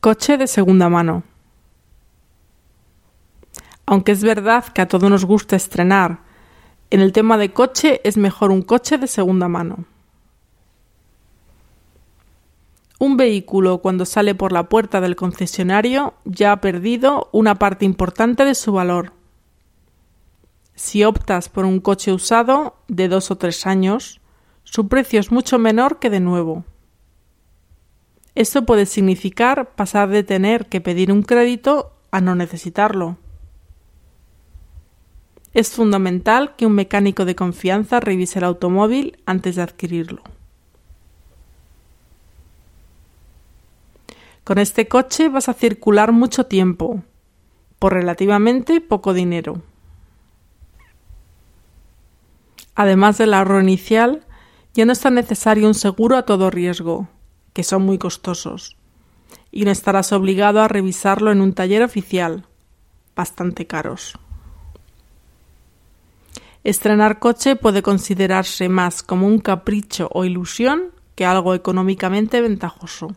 Coche de segunda mano. Aunque es verdad que a todos nos gusta estrenar, en el tema de coche es mejor un coche de segunda mano. Un vehículo cuando sale por la puerta del concesionario ya ha perdido una parte importante de su valor. Si optas por un coche usado de dos o tres años, su precio es mucho menor que de nuevo. Esto puede significar pasar de tener que pedir un crédito a no necesitarlo. Es fundamental que un mecánico de confianza revise el automóvil antes de adquirirlo. Con este coche vas a circular mucho tiempo, por relativamente poco dinero. Además del ahorro inicial, ya no es tan necesario un seguro a todo riesgo, que son muy costosos, y no estarás obligado a revisarlo en un taller oficial, bastante caros. Estrenar coche puede considerarse más como un capricho o ilusión que algo económicamente ventajoso.